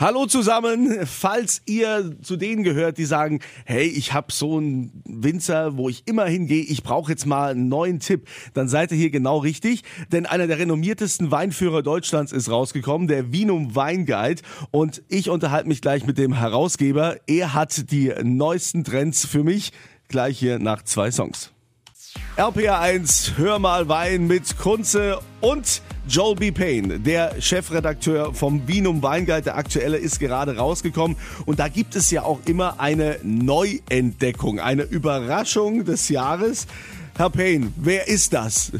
Hallo zusammen, falls ihr zu denen gehört, die sagen, hey, ich habe so einen Winzer, wo ich immer hingehe, ich brauche jetzt mal einen neuen Tipp, dann seid ihr hier genau richtig, denn einer der renommiertesten Weinführer Deutschlands ist rausgekommen, der Vinum Weinguide und ich unterhalte mich gleich mit dem Herausgeber. Er hat die neuesten Trends für mich, gleich hier nach zwei Songs. RPA 1, Hör mal Wein mit Kunze und Joel B. Payne, der Chefredakteur vom Vinum Weinguide, der aktuelle, ist gerade rausgekommen. Und da gibt es ja auch immer eine Neuentdeckung, eine Überraschung des Jahres. Herr Payne, wer ist das?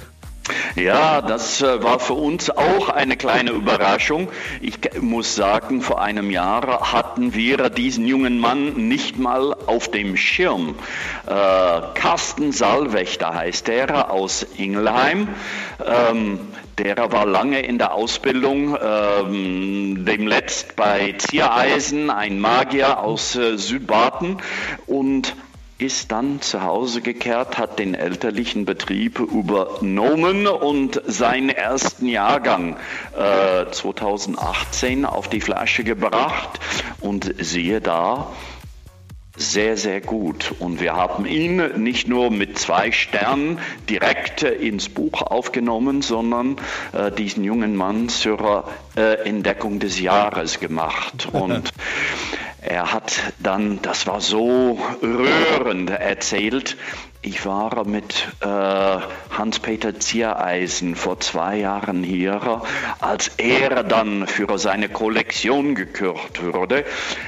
Ja, das äh, war für uns auch eine kleine Überraschung. Ich muss sagen, vor einem Jahr hatten wir diesen jungen Mann nicht mal auf dem Schirm. Äh, Carsten Salwächter heißt er aus Ingelheim. Ähm, der war lange in der Ausbildung, ähm, demletzt bei Ziereisen, ein Magier aus äh, Südbaden und ist dann zu Hause gekehrt, hat den elterlichen Betrieb übernommen und seinen ersten Jahrgang äh, 2018 auf die Flasche gebracht. Und siehe da, sehr, sehr gut. Und wir haben ihn nicht nur mit zwei Sternen direkt ins Buch aufgenommen, sondern äh, diesen jungen Mann zur äh, Entdeckung des Jahres gemacht. Und er hat dann, das war so rührend erzählt, ich war mit äh, Hans-Peter Ziereisen vor zwei Jahren hier, als er dann für seine Kollektion gekürt wurde.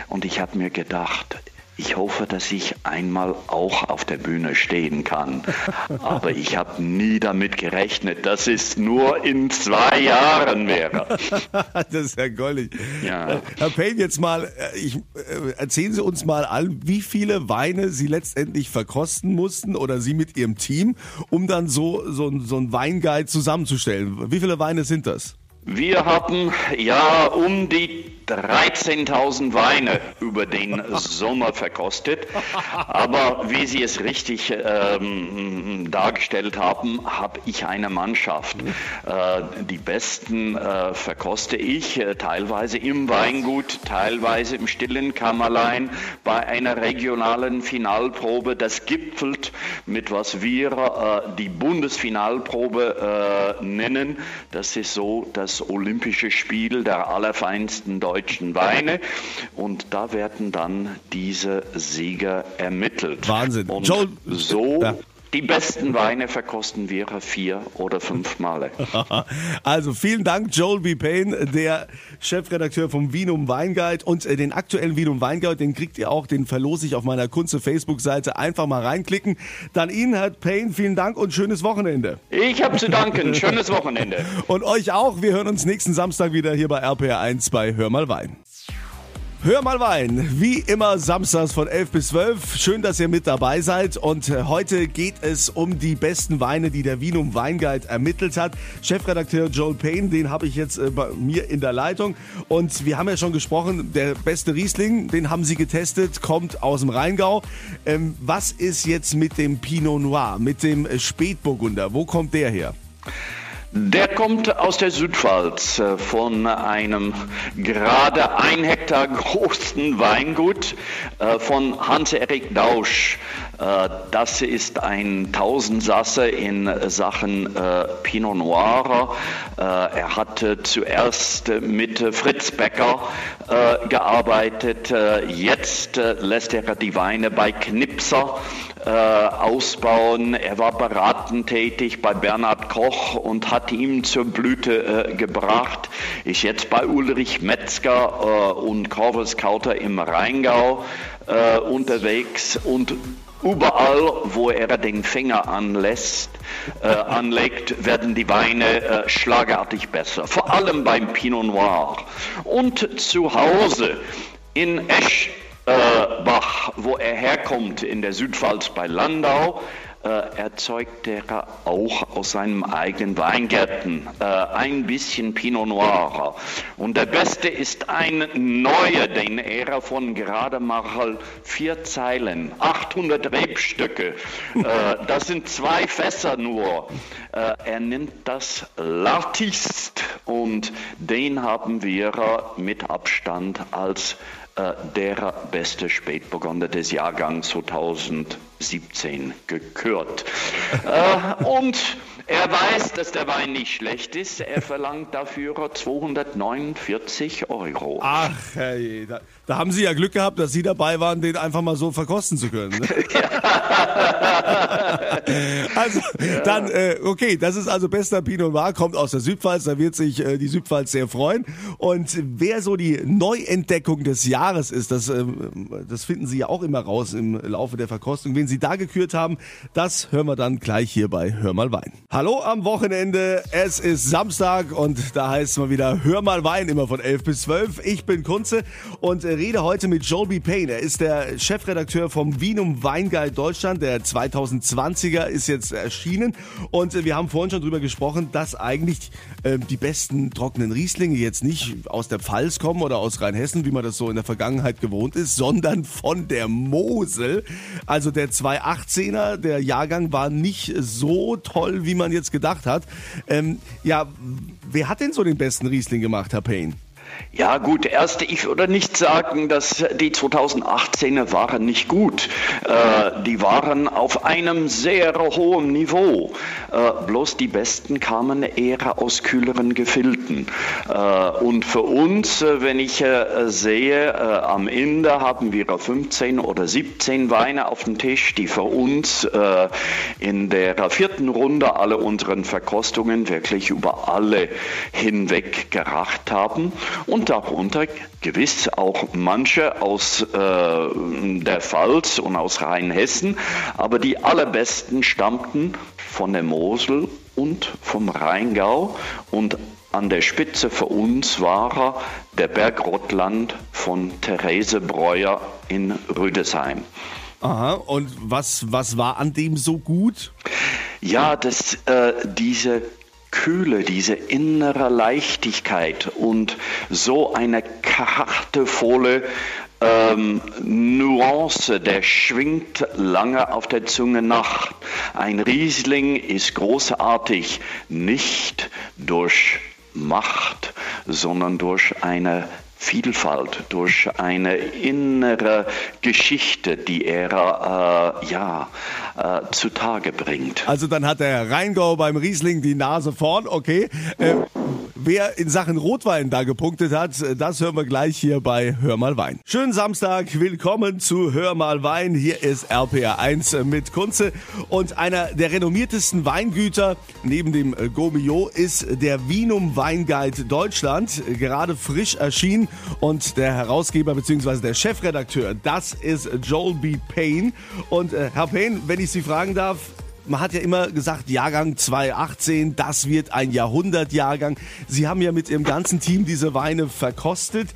Und ich habe mir gedacht, ich hoffe, dass ich einmal auch auf der Bühne stehen kann. Aber ich habe nie damit gerechnet, dass es nur in zwei Jahren wäre. das ist ja goldig. Ja. Herr Payne, jetzt mal, äh, ich, äh, erzählen Sie uns mal an, wie viele Weine Sie letztendlich verkosten mussten oder Sie mit Ihrem Team, um dann so, so, so ein Weinguide zusammenzustellen. Wie viele Weine sind das? Wir hatten ja um die 13.000 Weine über den Sommer verkostet. Aber wie Sie es richtig ähm, dargestellt haben, habe ich eine Mannschaft. Äh, die besten äh, verkoste ich, äh, teilweise im Weingut, teilweise im stillen Kammerlein, bei einer regionalen Finalprobe. Das gipfelt mit was wir äh, die Bundesfinalprobe äh, nennen. Das ist so das olympische Spiel der allerfeinsten Deutschen Weine und da werden dann diese Sieger ermittelt. Wahnsinn. Und Joel, so ja. Die besten Weine verkosten wir vier oder fünf Male. Also vielen Dank, Joel B. Payne, der Chefredakteur vom Vinum Weinguide. Und äh, den aktuellen Vinum Weinguide, den kriegt ihr auch, den verlose ich auf meiner Kunze Facebook-Seite. Einfach mal reinklicken. Dann Ihnen, Herr Payne, vielen Dank und schönes Wochenende. Ich habe zu danken. Schönes Wochenende. und euch auch. Wir hören uns nächsten Samstag wieder hier bei RPR1 bei Hör mal Wein. Hör mal Wein, wie immer samstags von 11 bis 12. Schön, dass ihr mit dabei seid. Und äh, heute geht es um die besten Weine, die der Vinum Weinguide ermittelt hat. Chefredakteur Joel Payne, den habe ich jetzt äh, bei mir in der Leitung. Und wir haben ja schon gesprochen, der beste Riesling, den haben sie getestet, kommt aus dem Rheingau. Ähm, was ist jetzt mit dem Pinot Noir, mit dem Spätburgunder? Wo kommt der her? Der kommt aus der Südpfalz äh, von einem gerade ein Hektar großen Weingut äh, von Hans-Erik Dausch. Äh, das ist ein Tausendsasser in Sachen Pinot Noir. Er hatte zuerst mit Fritz Becker gearbeitet. Jetzt lässt er die Weine bei Knipser äh, ausbauen. Er war beratend tätig bei Bernhard Koch und hat ihm zur Blüte äh, gebracht. Ist jetzt bei Ulrich Metzger äh, und Corvus Kauter im Rheingau äh, unterwegs und Überall, wo er den Finger anlässt, äh, anlegt, werden die Weine äh, schlagartig besser. Vor allem beim Pinot Noir. Und zu Hause in Esch äh, wo er herkommt, in der Südpfalz bei Landau, erzeugt er auch aus seinem eigenen Weingärten äh, ein bisschen Pinot Noir. Und der beste ist ein neuer, den er von gerade mal vier Zeilen, 800 Rebstücke, äh, das sind zwei Fässer nur. Äh, er nennt das L'artiste und den haben wir mit Abstand als äh, der beste Spätburgunder des Jahrgangs 2017 gekürt. äh, und er weiß, dass der Wein nicht schlecht ist. Er verlangt dafür 249 Euro. Ach, hey, da, da, haben Sie ja Glück gehabt, dass Sie dabei waren, den einfach mal so verkosten zu können. Ne? also, ja. dann, äh, okay, das ist also bester Pinot Noir, kommt aus der Südpfalz, da wird sich äh, die Südpfalz sehr freuen. Und wer so die Neuentdeckung des Jahres ist, das, äh, das finden Sie ja auch immer raus im Laufe der Verkostung. Wen Sie da gekürt haben, das hören wir dann gleich hier bei Hör mal Wein. Hallo am Wochenende. Es ist Samstag und da heißt es mal wieder Hör mal Wein, immer von 11 bis 12. Ich bin Kunze und rede heute mit Joel B. Payne. Er ist der Chefredakteur vom Wienum Weinguide Deutschland. Der 2020er ist jetzt erschienen und wir haben vorhin schon drüber gesprochen, dass eigentlich äh, die besten trockenen Rieslinge jetzt nicht aus der Pfalz kommen oder aus Rheinhessen, wie man das so in der Vergangenheit gewohnt ist, sondern von der Mosel. Also der 218er, der Jahrgang war nicht so toll, wie man man jetzt gedacht hat. Ähm, ja, wer hat denn so den besten Riesling gemacht, Herr Payne? Ja gut, erste, ich würde nicht sagen, dass die 2018er waren nicht gut. Äh, die waren auf einem sehr hohen Niveau. Äh, bloß die besten kamen eher aus kühleren Gefilden. Äh, und für uns, äh, wenn ich äh, sehe, äh, am Ende haben wir 15 oder 17 Weine auf dem Tisch, die für uns in der vierten Runde alle unseren Verkostungen wirklich über alle hinweg geracht haben und darunter gewiss auch manche aus äh, der Pfalz und aus Rheinhessen, aber die allerbesten stammten von der Mosel und vom Rheingau und an der Spitze für uns war der Berg Rottland von Therese Breuer in Rüdesheim. Aha, und was, was war an dem so gut? Ja, das, äh, diese Kühle, diese innere Leichtigkeit und so eine charaktervolle ähm, Nuance, der schwingt lange auf der Zunge nach. Ein Riesling ist großartig, nicht durch Macht, sondern durch eine Vielfalt, durch eine innere Geschichte, die er äh, ja äh, zutage bringt. Also dann hat der Rheingau beim Riesling die Nase vorn, okay. Äh, wer in Sachen Rotwein da gepunktet hat, das hören wir gleich hier bei Hör mal Wein. Schönen Samstag, willkommen zu Hör mal Wein. Hier ist RPR1 mit Kunze und einer der renommiertesten Weingüter neben dem Gomio ist der Wienum Weinguide Deutschland, gerade frisch erschienen und der Herausgeber bzw. der Chefredakteur, das ist Joel B. Payne. Und äh, Herr Payne, wenn ich Sie fragen darf, man hat ja immer gesagt, Jahrgang 2018, das wird ein Jahrhundertjahrgang. Sie haben ja mit Ihrem ganzen Team diese Weine verkostet.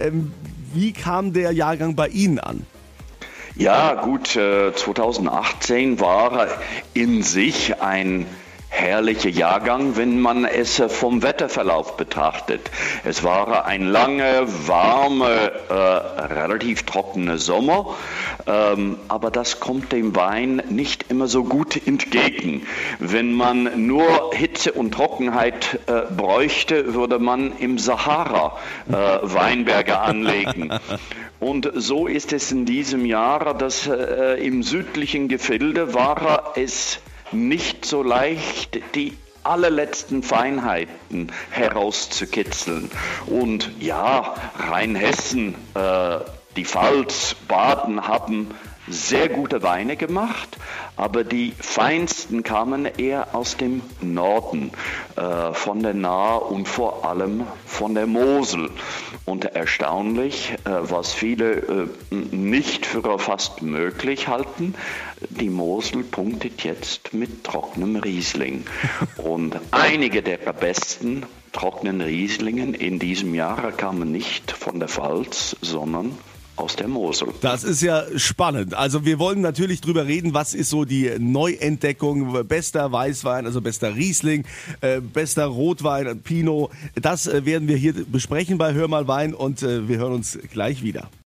Ähm, wie kam der Jahrgang bei Ihnen an? Ja, gut, 2018 äh, war in sich ein herrlicher Jahrgang, wenn man es vom Wetterverlauf betrachtet. Es war ein langer, warmer, äh, relativ trockener Sommer, ähm, aber das kommt dem Wein nicht immer so gut entgegen. Wenn man nur Hitze und Trockenheit äh, bräuchte, würde man im Sahara äh, Weinberge anlegen. Und so ist es in diesem Jahr, dass äh, im südlichen Gefilde war es nicht so leicht, die allerletzten Feinheiten herauszukitzeln. Und ja, Rheinhessen, äh, die Pfalz, Baden haben sehr gute Weine gemacht, aber die feinsten kamen eher aus dem Norden, äh, von der Nahe und vor allem von der Mosel. Und erstaunlich, äh, was viele äh, nicht für fast möglich halten, die Mosel punktet jetzt mit trockenem Riesling. Und einige der besten trockenen Rieslingen in diesem Jahr kamen nicht von der Pfalz, sondern aus der Mosel. Das ist ja spannend. Also wir wollen natürlich drüber reden, was ist so die Neuentdeckung, bester Weißwein, also bester Riesling, äh, bester Rotwein, Pinot. Das äh, werden wir hier besprechen bei Hör mal Wein und äh, wir hören uns gleich wieder.